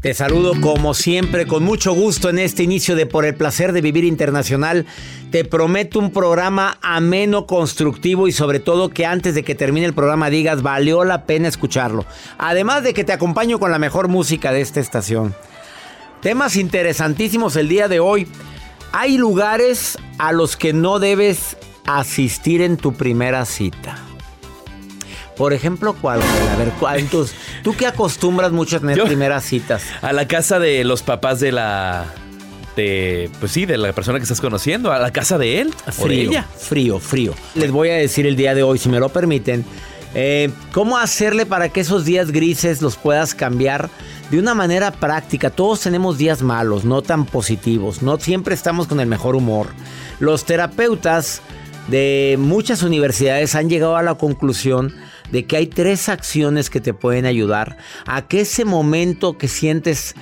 Te saludo como siempre con mucho gusto en este inicio de Por el Placer de Vivir Internacional. Te prometo un programa ameno, constructivo y sobre todo que antes de que termine el programa digas valió la pena escucharlo. Además de que te acompaño con la mejor música de esta estación. Temas interesantísimos el día de hoy. Hay lugares a los que no debes asistir en tu primera cita. Por ejemplo, ¿cuál? A ver, ¿cuál? Entonces, ¿tú qué acostumbras mucho a tener Yo- primeras citas? A la casa de los papás de la. De, pues sí, de la persona que estás conociendo. A la casa de él. O de Frío, ella. frío, frío. Les voy a decir el día de hoy, si me lo permiten, eh, cómo hacerle para que esos días grises los puedas cambiar de una manera práctica. Todos tenemos días malos, no tan positivos, no siempre estamos con el mejor humor. Los terapeutas de muchas universidades han llegado a la conclusión de que hay tres acciones que te pueden ayudar a que ese momento que sientes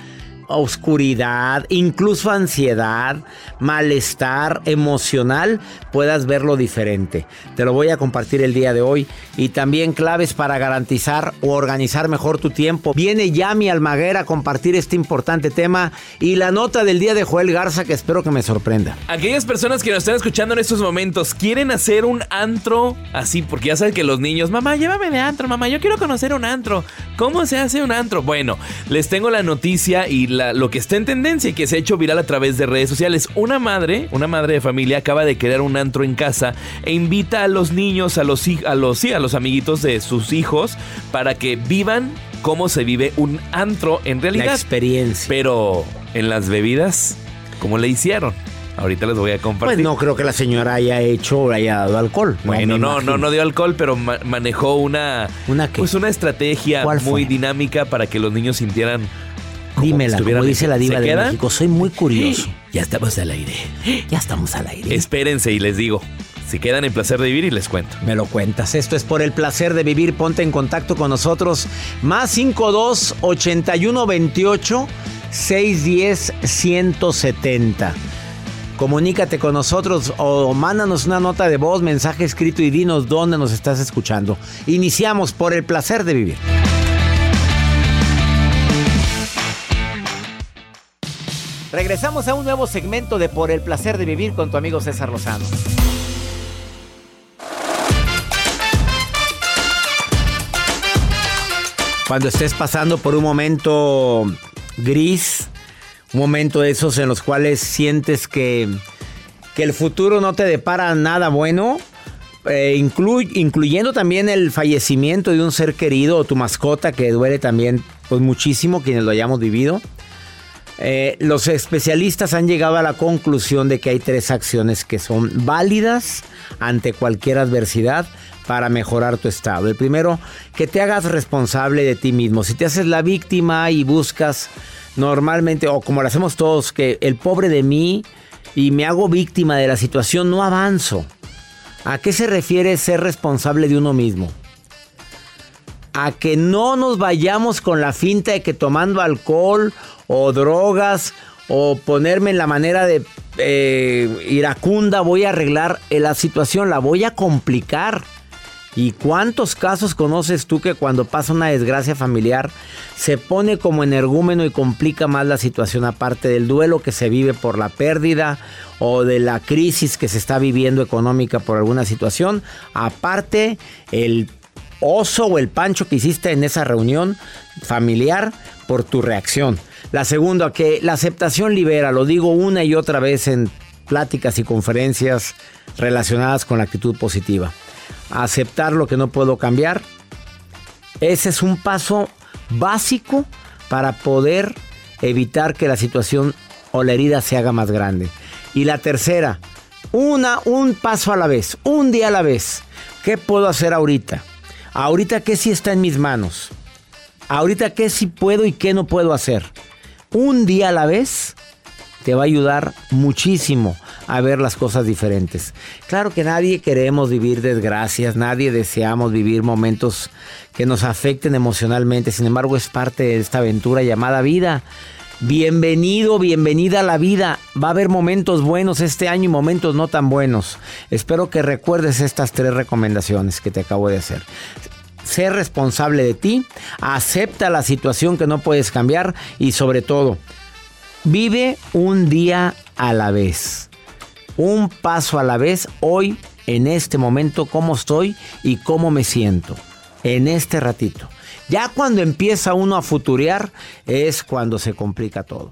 oscuridad, incluso ansiedad, malestar emocional, puedas verlo diferente. Te lo voy a compartir el día de hoy y también claves para garantizar o organizar mejor tu tiempo. Viene Yami Almaguer a compartir este importante tema y la nota del día de Joel Garza que espero que me sorprenda. Aquellas personas que nos están escuchando en estos momentos quieren hacer un antro así, porque ya saben que los niños, mamá, llévame de antro, mamá, yo quiero conocer un antro. ¿Cómo se hace un antro? Bueno, les tengo la noticia y la- lo que está en tendencia y que se ha hecho viral a través de redes sociales. Una madre, una madre de familia acaba de crear un antro en casa e invita a los niños, a los, a los, sí, a los amiguitos de sus hijos para que vivan cómo se vive un antro en realidad. La experiencia. Pero en las bebidas, ¿cómo le hicieron? Ahorita les voy a compartir. Pues no creo que la señora haya hecho o haya dado alcohol. Bueno, no, no, no dio alcohol, pero ma- manejó una, ¿Una qué? pues una estrategia ¿Cuál muy dinámica para que los niños sintieran como Dímela, como dice la ¿Se diva de quedan? México, soy muy curioso. Ya estamos al aire. Ya estamos al aire. Espérense y les digo, si quedan en placer de vivir y les cuento. Me lo cuentas. Esto es por el placer de vivir. Ponte en contacto con nosotros. Más 52 81 28 610 170. Comunícate con nosotros o mándanos una nota de voz, mensaje escrito y dinos dónde nos estás escuchando. Iniciamos por el placer de vivir. Regresamos a un nuevo segmento de Por el placer de vivir con tu amigo César Lozano. Cuando estés pasando por un momento gris, un momento de esos en los cuales sientes que que el futuro no te depara nada bueno, eh, incluyendo también el fallecimiento de un ser querido o tu mascota que duele también pues muchísimo quienes lo hayamos vivido. Eh, los especialistas han llegado a la conclusión de que hay tres acciones que son válidas ante cualquier adversidad para mejorar tu estado. El primero, que te hagas responsable de ti mismo. Si te haces la víctima y buscas normalmente, o como lo hacemos todos, que el pobre de mí y me hago víctima de la situación, no avanzo. ¿A qué se refiere ser responsable de uno mismo? A que no nos vayamos con la finta de que tomando alcohol o drogas o ponerme en la manera de eh, iracunda voy a arreglar la situación, la voy a complicar. ¿Y cuántos casos conoces tú que cuando pasa una desgracia familiar se pone como energúmeno y complica más la situación aparte del duelo que se vive por la pérdida o de la crisis que se está viviendo económica por alguna situación? Aparte el oso o el pancho que hiciste en esa reunión familiar por tu reacción. La segunda, que la aceptación libera, lo digo una y otra vez en pláticas y conferencias relacionadas con la actitud positiva. Aceptar lo que no puedo cambiar. Ese es un paso básico para poder evitar que la situación o la herida se haga más grande. Y la tercera, una, un paso a la vez, un día a la vez. ¿Qué puedo hacer ahorita? Ahorita qué sí está en mis manos. Ahorita qué sí puedo y qué no puedo hacer un día a la vez te va a ayudar muchísimo a ver las cosas diferentes. Claro que nadie queremos vivir desgracias, nadie deseamos vivir momentos que nos afecten emocionalmente, sin embargo es parte de esta aventura llamada vida. Bienvenido, bienvenida a la vida. Va a haber momentos buenos este año y momentos no tan buenos. Espero que recuerdes estas tres recomendaciones que te acabo de hacer sé responsable de ti, acepta la situación que no puedes cambiar y sobre todo, vive un día a la vez. Un paso a la vez hoy, en este momento, cómo estoy y cómo me siento. En este ratito. Ya cuando empieza uno a futurear es cuando se complica todo.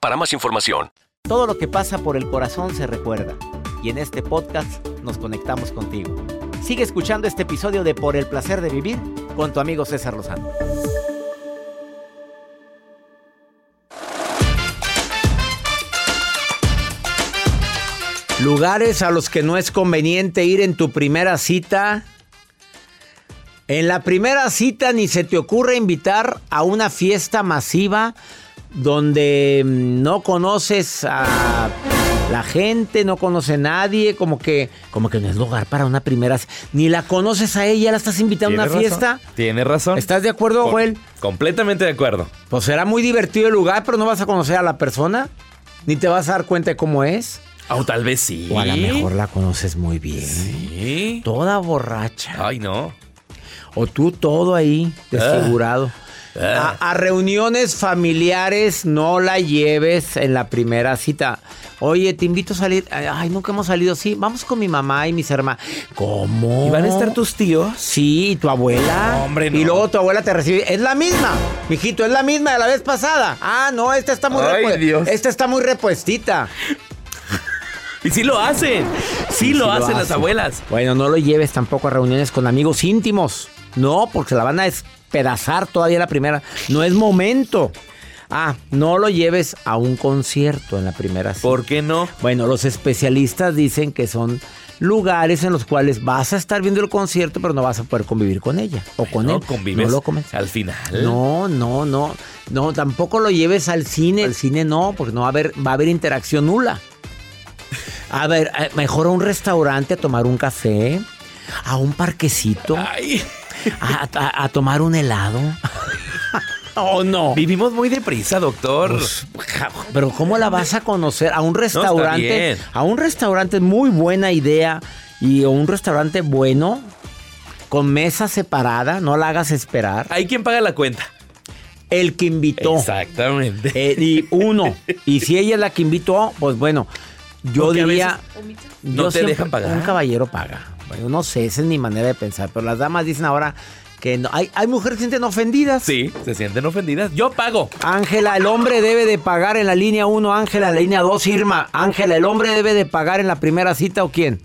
para más información. Todo lo que pasa por el corazón se recuerda y en este podcast nos conectamos contigo. Sigue escuchando este episodio de Por el placer de vivir con tu amigo César Lozano. Lugares a los que no es conveniente ir en tu primera cita. En la primera cita ni se te ocurre invitar a una fiesta masiva donde mm, no conoces a la gente, no conoce a nadie, como que, como que no es lugar para una primera. Ni la conoces a ella, la estás invitando a una fiesta. Tienes razón. ¿Estás de acuerdo, Joel? Completamente de acuerdo. Pues será muy divertido el lugar, pero no vas a conocer a la persona, ni te vas a dar cuenta de cómo es. O tal vez sí. O a lo mejor la conoces muy bien. Sí. Toda borracha. Ay, no. O tú todo ahí, desfigurado. Ah. A, reuniones familiares no la lleves en la primera cita. Oye, te invito a salir. Ay, nunca hemos salido así. Vamos con mi mamá y mis hermanos. ¿Cómo? ¿Y van a estar tus tíos? Sí, y tu abuela. hombre, no. Y luego tu abuela te recibe. Es la misma, mijito, es la misma de la vez pasada. Ah, no, esta está muy Ay, Dios. Esta está muy repuestita. Y sí lo hacen. Sí, lo, hacen las abuelas. Bueno, no lo lleves tampoco a reuniones con amigos íntimos. No, porque se la van a pedazar todavía la primera. No es momento. Ah, no lo lleves a un concierto en la primera cita. ¿Por qué no? Bueno, los especialistas dicen que son lugares en los cuales vas a estar viendo el concierto, pero no vas a poder convivir con ella o con No él. convives No lo convences. al final. No, no, no. No, tampoco lo lleves al cine. Al cine no, porque no va a haber, va a haber interacción nula. A ver, eh, mejor a un restaurante a tomar un café, a un parquecito, Ay, a, a- a tomar un helado. ¿O no? vivimos muy deprisa, doctor. Pues, pero ¿cómo la vas a conocer? A un restaurante. a un restaurante muy buena idea. Y a un restaurante bueno. Con mesa separada. No la hagas esperar. Hay quien paga la cuenta. El que invitó. Exactamente. Eh, y uno. Y si ella es la que invitó, pues bueno. Yo Porque diría. no yo te siempre- dejan pagar. Un caballero paga. Bueno, no sé, esa es mi manera de pensar. Pero las damas dicen ahora que no. Hay, hay mujeres que se sienten ofendidas. Sí, se sienten ofendidas. Yo pago. Ángela, el hombre debe de pagar en la línea 1, Ángela, en la línea 2, Irma. Ángela, ¿el hombre debe de pagar en la primera cita o quién?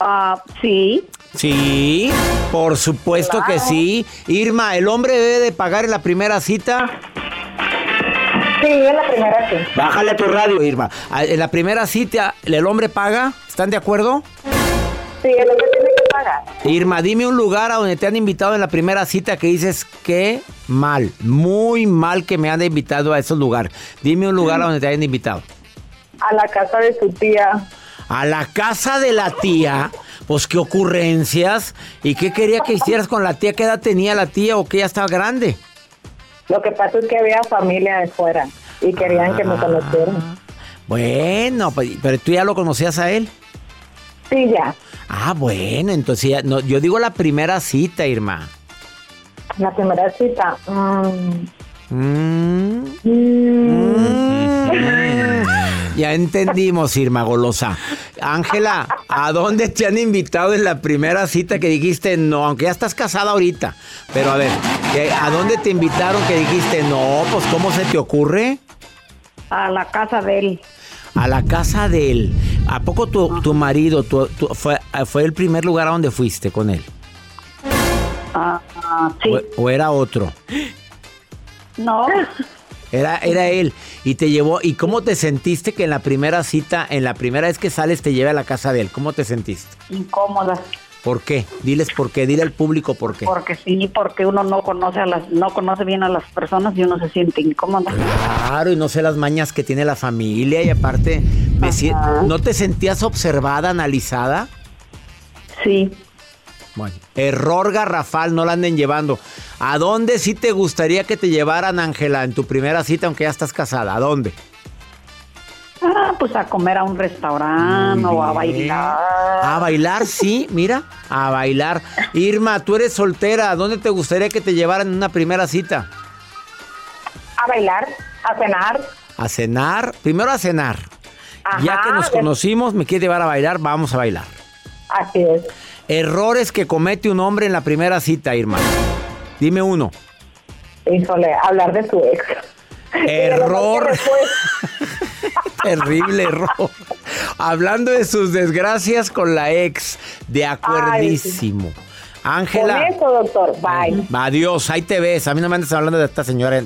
Ah, sí. Sí, por supuesto que sí. Irma, ¿el hombre debe de pagar en la primera cita? Sí, es la primera sí. Bájale tu radio, Irma. Ah, En la primera cita, ¿el hombre paga? ¿Están de acuerdo? Sí, es lo que tiene que pagar. Irma, dime un lugar a donde te han invitado en la primera cita que dices que mal, muy mal que me han invitado a esos lugares. Dime un lugar a donde te hayan invitado. A la casa de su tía. A la casa de la tía, pues qué ocurrencias. ¿Y qué quería que hicieras con la tía? ¿Qué edad tenía la tía o que ya estaba grande? Lo que pasa es que había familia de fuera y querían que Ah. me conocieran. Bueno, pues, pero tú ya lo conocías a él. Sí, ya. Ah, bueno, entonces ya, no, yo digo la primera cita, Irma. La primera cita. mm, Mm, mm. Ya entendimos, Irma Golosa. Ángela, ¿a dónde te han invitado en la primera cita que dijiste no? Aunque ya estás casada ahorita. Pero a ver, ¿qué- ¿a dónde te invitaron que dijiste no? Pues ¿cómo se te ocurre? a la casa de él. A la casa de él. ¿A poco tu, tu marido tu- tu- fue, fue el primer lugar a donde fuiste con él? Ah, ah, sí. O, o era otro? No. Era, era él. Y te llevó. ¿Y cómo te sentiste que en la primera cita, en la primera vez que sales, te lleve a la casa de él? ¿Cómo te sentiste? Incómoda. ¿Por qué? Diles por qué, dile al público por qué. Porque sí, porque uno no conoce a las, no conoce bien a las personas y uno se siente incómoda. Claro, y no sé las mañas que tiene la familia y aparte, me si- ¿no te sentías observada, analizada? Sí. Bueno, error garrafal, no la anden llevando. ¿A dónde sí te gustaría que te llevaran, Ángela, en tu primera cita, aunque ya estás casada? ¿A dónde? Ah, pues a comer a un restaurante o a bailar. A bailar, sí, mira, a bailar. Irma, tú eres soltera, ¿a dónde te gustaría que te llevaran en una primera cita? A bailar, a cenar. A cenar, primero a cenar. Ya que nos conocimos, me quiere llevar a bailar, vamos a bailar. Así es. Errores que comete un hombre en la primera cita, Irma. Dime uno. Híjole, hablar de su ex. Error. Fue. Terrible error. Hablando de sus desgracias con la ex, de acuerdísimo. Ángela. eso, doctor. Bye. Adiós, ahí te ves. A mí no me andes hablando de esta señora.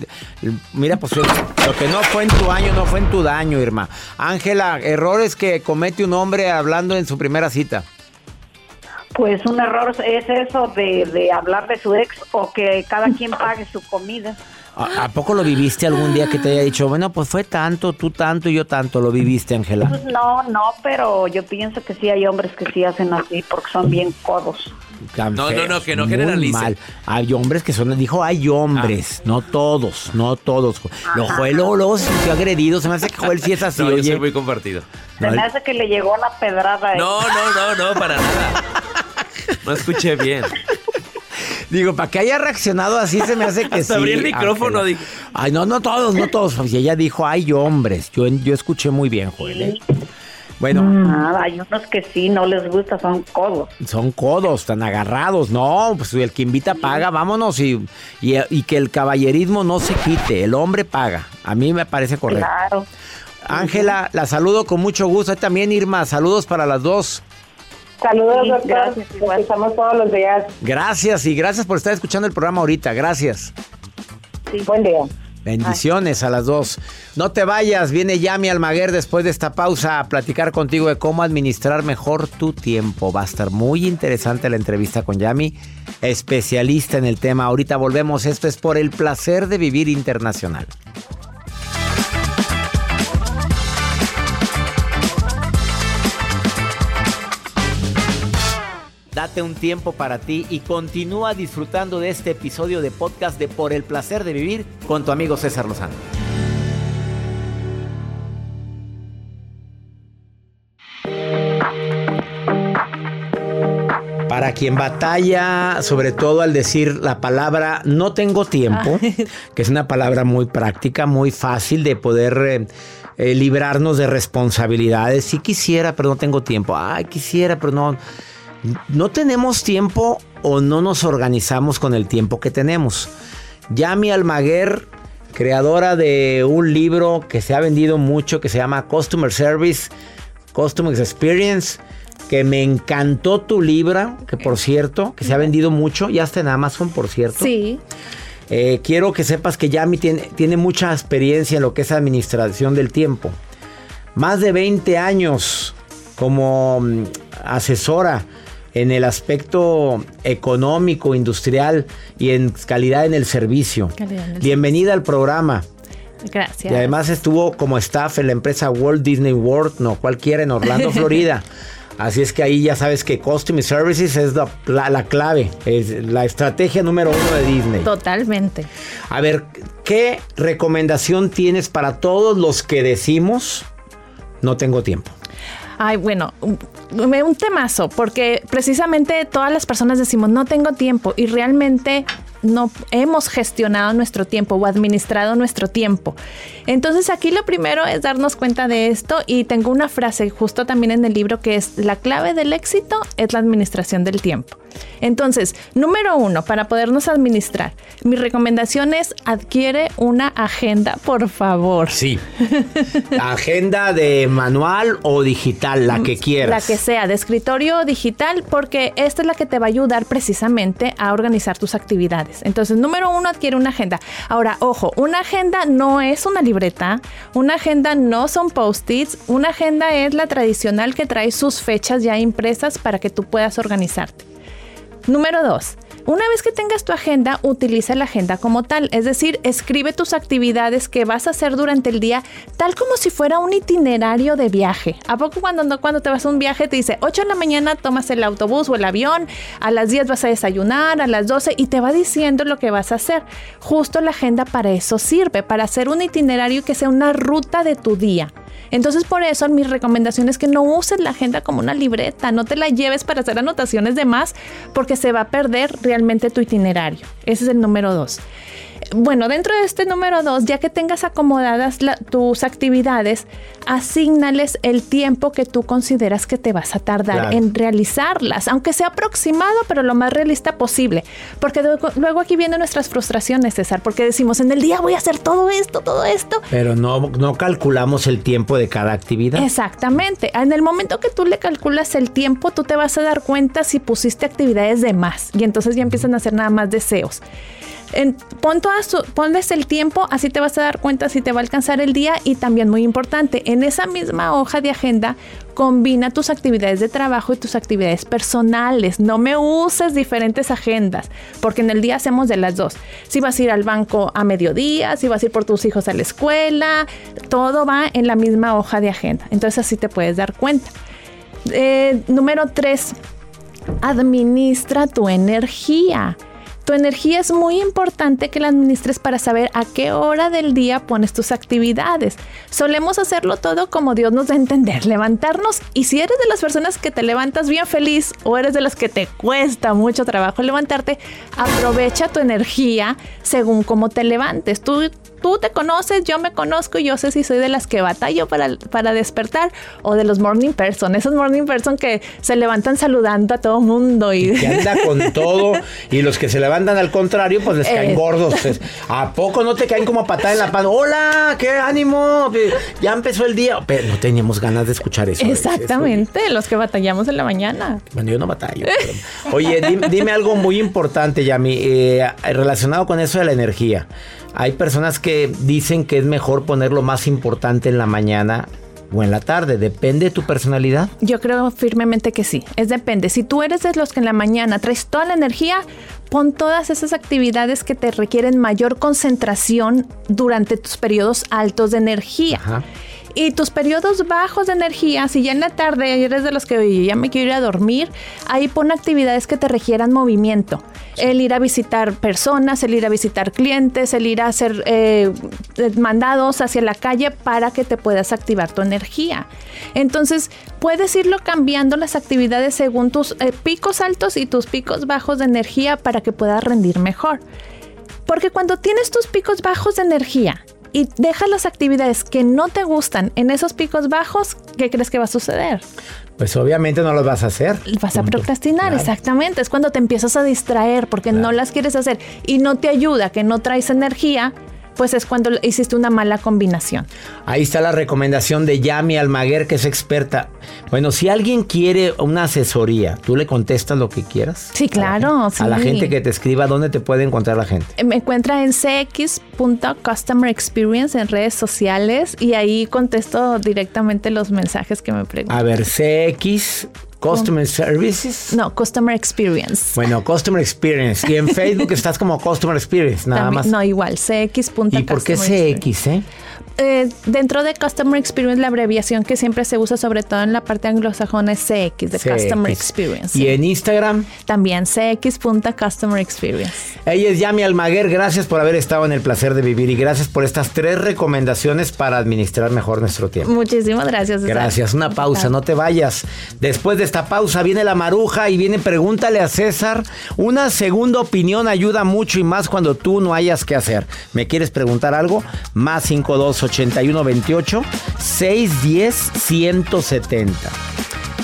Mira, pues lo que no fue en tu año, no fue en tu daño, Irma. Ángela, errores que comete un hombre hablando en su primera cita. Pues un error es eso de, de hablar de su ex o que cada quien pague su comida. ¿A, a poco lo viviste algún día que te haya dicho, bueno, pues fue tanto, tú tanto y yo tanto? ¿Lo viviste, Ángela? Pues no, no, pero yo pienso que sí hay hombres que sí hacen así porque son bien codos. Tan No, no, feos, no, que no muy generalice. mal. Hay hombres que son, dijo, hay hombres, no todos, no todos. Lo Joel luego, luego se sintió agredido, se me hace que Joel sí es así, no, yo soy muy compartido. Se No, me hace que le llegó la pedrada. a él. No, no, no, no, para nada. No escuché bien. Digo, para que haya reaccionado así se me hace que Hasta sí. abrí el micrófono, Ángela. dije. Ay, no, no todos, no todos. Y ella dijo, hay hombres. Yo, yo escuché muy bien, Joel. ¿eh? Bueno, Nada, hay unos que sí no les gusta, son codos. son codos, tan agarrados. No, pues el que invita paga, vámonos. Y, y, y que el caballerismo no se quite. El hombre paga. A mí me parece correcto. Claro. Ángela, la saludo con mucho gusto. También, Irma, saludos para las dos. Saludos, Sí, doctor. gracias, igual. escuchamos todos los días. Gracias y gracias por estar escuchando el programa ahorita. Gracias. Sí. Buen día. Bendiciones a las dos. No te vayas, viene Yami Almaguer después de esta pausa a platicar contigo de cómo administrar mejor tu tiempo. Va a estar muy interesante la entrevista con Yami, especialista en el tema. Ahorita volvemos, esto es por el placer de vivir internacional. Date un tiempo para ti y continúa disfrutando de este episodio de podcast de Por el placer de vivir con tu amigo César Lozano. Para quien batalla, sobre todo al decir la palabra no tengo tiempo, que es una palabra muy práctica, muy fácil de poder eh, eh, librarnos de responsabilidades. Si quisiera, pero no tengo tiempo. Ay, quisiera, pero no no tenemos tiempo o no nos organizamos con el tiempo que tenemos. Yami Almaguer, creadora de un libro que se ha vendido mucho, que se llama Customer Service, Customer Experience, que me encantó tu libro, que por cierto, que se ha vendido mucho, ya está en Amazon, por cierto. Sí. Eh, quiero que sepas que Yami tiene, tiene mucha experiencia en lo que es administración del tiempo. Más de 20 años como mm, asesora en el aspecto económico, industrial y en calidad en el servicio. Bienvenida al programa. Gracias. Y además estuvo como staff en la empresa Walt Disney World, no cualquiera, en Orlando, Florida. Así es que ahí ya sabes que Customer Services es la, clave, es la estrategia número uno de Disney. Totalmente. A ver, ¿qué recomendación tienes para todos los que decimos no tengo tiempo? Ay, bueno, un, un temazo, porque precisamente todas las personas decimos, no tengo tiempo, y realmente no hemos gestionado nuestro tiempo o administrado nuestro tiempo. Entonces aquí lo primero es darnos cuenta de esto y tengo una frase justo también en el libro que es la clave del éxito es la administración del tiempo. Entonces, número uno, para podernos administrar, mi recomendación es adquiere una agenda, por favor. Sí. agenda de manual o digital, la que quieras. La que sea, de escritorio o digital, porque esta es la que te va a ayudar precisamente a organizar tus actividades. Entonces, número uno, adquiere una agenda. Ahora, ojo, una agenda no es una libreta, una agenda no son post-its, una agenda es la tradicional que trae sus fechas ya impresas para que tú puedas organizarte. Número dos, una vez que tengas tu agenda, utiliza la agenda como tal, es decir, escribe tus actividades que vas a hacer durante el día, tal como si fuera un itinerario de viaje. ¿A poco cuando, cuando te vas a un viaje te dice 8 de la mañana tomas el autobús o el avión, a las 10 vas a desayunar, a las 12 y te va diciendo lo que vas a hacer? Justo la agenda para eso sirve, para hacer un itinerario que sea una ruta de tu día. Entonces por eso mi recomendación es que no uses la agenda como una libreta, no te la lleves para hacer anotaciones de más porque se va a perder realmente tu itinerario. Ese es el número dos bueno, dentro de este número dos, ya que tengas acomodadas tus actividades, asignales el tiempo que tú consideras que te vas a tardar en realizarlas, aunque sea aproximado, pero lo más realista posible. Porque luego, aquí vienen nuestras frustraciones, César, porque decimos, en el día voy a hacer todo esto, todo esto. Pero no, no calculamos el tiempo de cada actividad. Exactamente. En el momento que tú le calculas el tiempo, tú te vas a dar cuenta si pusiste actividades de más y entonces ya empiezan a hacer nada más deseos. En, pon ponles el tiempo, así te vas a dar cuenta si te va a alcanzar el día y también muy importante, en esa misma hoja de agenda combina tus actividades de trabajo y tus actividades personales. No me uses diferentes agendas, porque en el día hacemos de las dos. Si vas a ir al banco a mediodía, si vas a ir por tus hijos a la escuela, todo va en la misma hoja de agenda. Entonces así te puedes dar cuenta. Eh, número tres, administra tu energía. Tu energía es muy importante que la administres para saber a qué hora del día pones tus actividades. Solemos hacerlo todo como Dios nos da a entender, levantarnos y si eres de las personas que te levantas bien feliz o eres de las que te cuesta mucho trabajo levantarte, aprovecha tu energía según cómo te levantes. Tú tú te conoces, yo me conozco y yo sé si soy de las que batallo para, para despertar o de los morning person, esos morning person que se levantan saludando a todo mundo y, que anda con todo y los que se levantan al contrario pues les caen eh. gordos. ¿A poco no te caen como a patada en la pan? Hola, qué ánimo, ya empezó el día, pero no teníamos ganas de escuchar eso. Exactamente, los que batallamos en la mañana. Bueno, yo no batallo. Oye, dime, algo muy importante, Yami, eh, relacionado con eso de la energía. Hay personas que dicen que es mejor poner lo más importante en la mañana o en la tarde. Depende de tu personalidad. Yo creo firmemente que sí. Es depende. Si tú eres de los que en la mañana traes toda la energía, pon todas esas actividades que te requieren mayor concentración durante tus periodos altos de energía. Ajá. Y tus periodos bajos de energía, si ya en la tarde eres de los que oye, ya me quiero ir a dormir, ahí pon actividades que te requieran movimiento. El ir a visitar personas, el ir a visitar clientes, el ir a hacer eh, mandados hacia la calle para que te puedas activar tu energía. Entonces, puedes irlo cambiando las actividades según tus eh, picos altos y tus picos bajos de energía para que puedas rendir mejor. Porque cuando tienes tus picos bajos de energía y dejas las actividades que no te gustan en esos picos bajos, ¿qué crees que va a suceder? Pues obviamente no lo vas a hacer. Vas a procrastinar, Claro. exactamente. Es cuando te empiezas a distraer porque no las quieres hacer y no te ayuda, que no traes energía, pues es cuando hiciste una mala combinación. Ahí está la recomendación de Yami Almaguer, que es experta. Bueno, si alguien quiere una asesoría, ¿tú le contestas lo que quieras? Sí, claro, A la sí. gente que te escriba, ¿dónde te puede encontrar la gente? Me encuentra en cx.customer experience en redes sociales y ahí contesto directamente los mensajes que me preguntan. A ver, CX, Customer Services. No, customer experience. Bueno, Customer Experience. Y en Facebook estás como Customer Experience, nada También- más. No, igual, cx. ¿Y por qué CX, eh? Eh, dentro de Customer Experience, la abreviación que siempre se usa, sobre todo en la parte anglosajona, es CX, de Customer. Experience. Y sí. en Instagram, También cx.customer experience. ella es Yami Almaguer. Gracias por haber estado en el placer de vivir y gracias por estas tres recomendaciones para administrar mejor nuestro tiempo. Muchísimas gracias. César. Gracias, una pausa, no te vayas. Después de esta pausa viene la maruja y viene pregúntale a César. Una segunda opinión ayuda mucho y más cuando tú no hayas que hacer. ¿Me quieres preguntar algo? Más 52 81 28 610 170.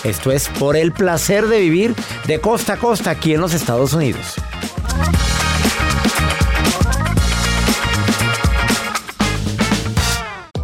Esto es por el placer de vivir de costa a costa aquí en los Estados Unidos.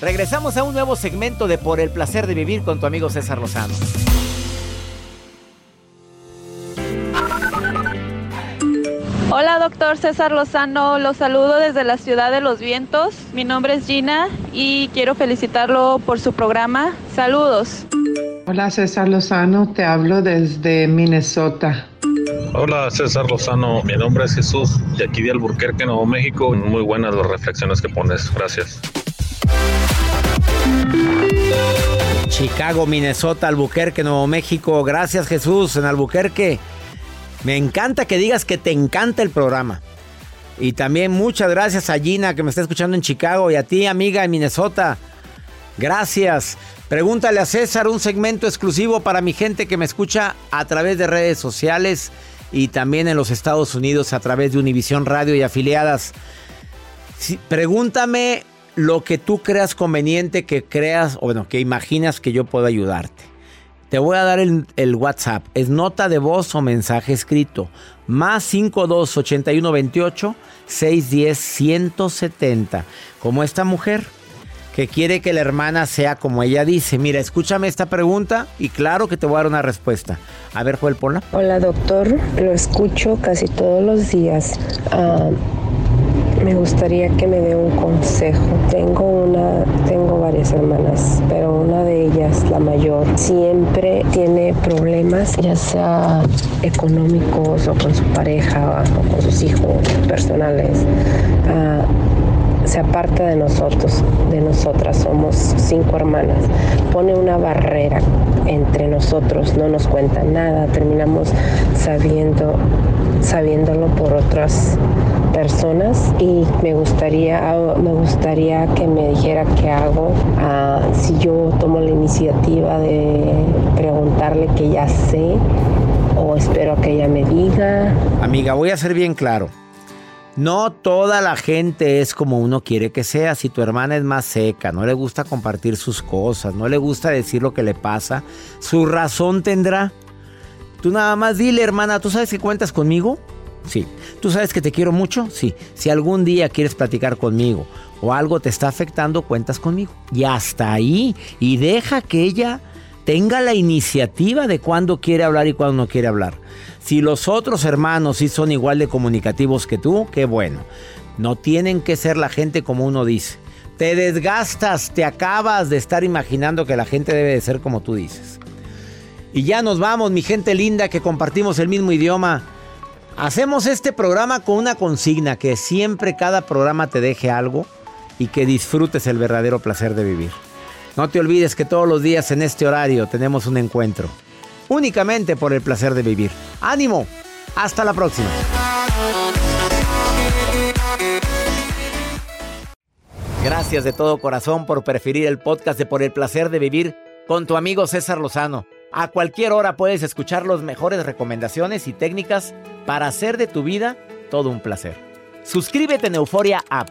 Regresamos a un nuevo segmento de Por el placer de vivir con tu amigo César Lozano. Hola, doctor César Lozano. Los saludo desde la ciudad de Los Vientos. Mi nombre es Gina y quiero felicitarlo por su programa. Saludos. Hola César Lozano, te hablo desde Minnesota. Hola César Lozano, mi nombre es Jesús de aquí de Alburquerque, Nuevo México. Muy buenas las reflexiones que pones, gracias. Chicago, Minnesota, Albuquerque, Nuevo México. Gracias Jesús en Albuquerque. Me encanta que digas que te encanta el programa. Y también muchas gracias a Gina que me está escuchando en Chicago y a ti amiga en Minnesota. Gracias. Pregúntale a César un segmento exclusivo para mi gente que me escucha a través de redes sociales y también en los Estados Unidos a través de Univisión Radio y afiliadas. Pregúntame lo que tú creas conveniente, que creas, o bueno, que imaginas que yo puedo ayudarte. Te voy a dar el, WhatsApp. Es nota de voz o mensaje escrito. Más 52 81 28 610 170. Como esta mujer que quiere que la hermana sea como ella dice. Mira, escúchame esta pregunta y claro que te voy a dar una respuesta. A ver, Joel, ponla. Hola doctor, lo escucho casi todos los días. Ah, me gustaría que me dé un consejo. Tengo una, tengo varias hermanas, pero una de ellas la mayor, siempre tiene problemas, ya sea económicos o con su pareja o con sus hijos personales. Ah, se aparta de nosotros, de nosotras, somos cinco hermanas, pone una barrera entre nosotros, no nos cuenta nada, terminamos sabiendo, sabiéndolo por otras personas y me gustaría, me gustaría que me dijera qué hago ah, si yo tomo la iniciativa de preguntarle que ya sé o espero que ella me diga. Amiga, voy a ser bien claro. No toda la gente es como uno quiere que sea. Si tu hermana es más seca, no le gusta compartir sus cosas, no le gusta decir lo que le pasa, su razón tendrá. Tú nada más dile, hermana, ¿tú sabes que cuentas conmigo? Sí. ¿Tú sabes que te quiero mucho? Sí. Si algún día quieres platicar conmigo o algo te está afectando, cuentas conmigo. Y hasta ahí. Y deja que ella tenga la iniciativa de cuándo quiere hablar y cuándo no quiere hablar. Si los otros hermanos sí son igual de comunicativos que tú, qué bueno. No tienen que ser la gente como uno dice. Te desgastas, te acabas de estar imaginando que la gente debe de ser como tú dices. Y ya nos vamos, mi gente linda, que compartimos el mismo idioma. Hacemos este programa con una consigna, que siempre cada programa te deje algo y que disfrutes el verdadero placer de vivir. No te olvides que todos los días en este horario tenemos un encuentro únicamente por el placer de vivir. ¡Ánimo! Hasta la próxima. Gracias de todo corazón por preferir el podcast de Por el placer de vivir con tu amigo César Lozano. A cualquier hora puedes escuchar las mejores recomendaciones y técnicas para hacer de tu vida todo un placer. Suscríbete en Euforia App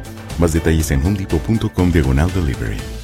Más detalles en homedepot.com diagonal delivery.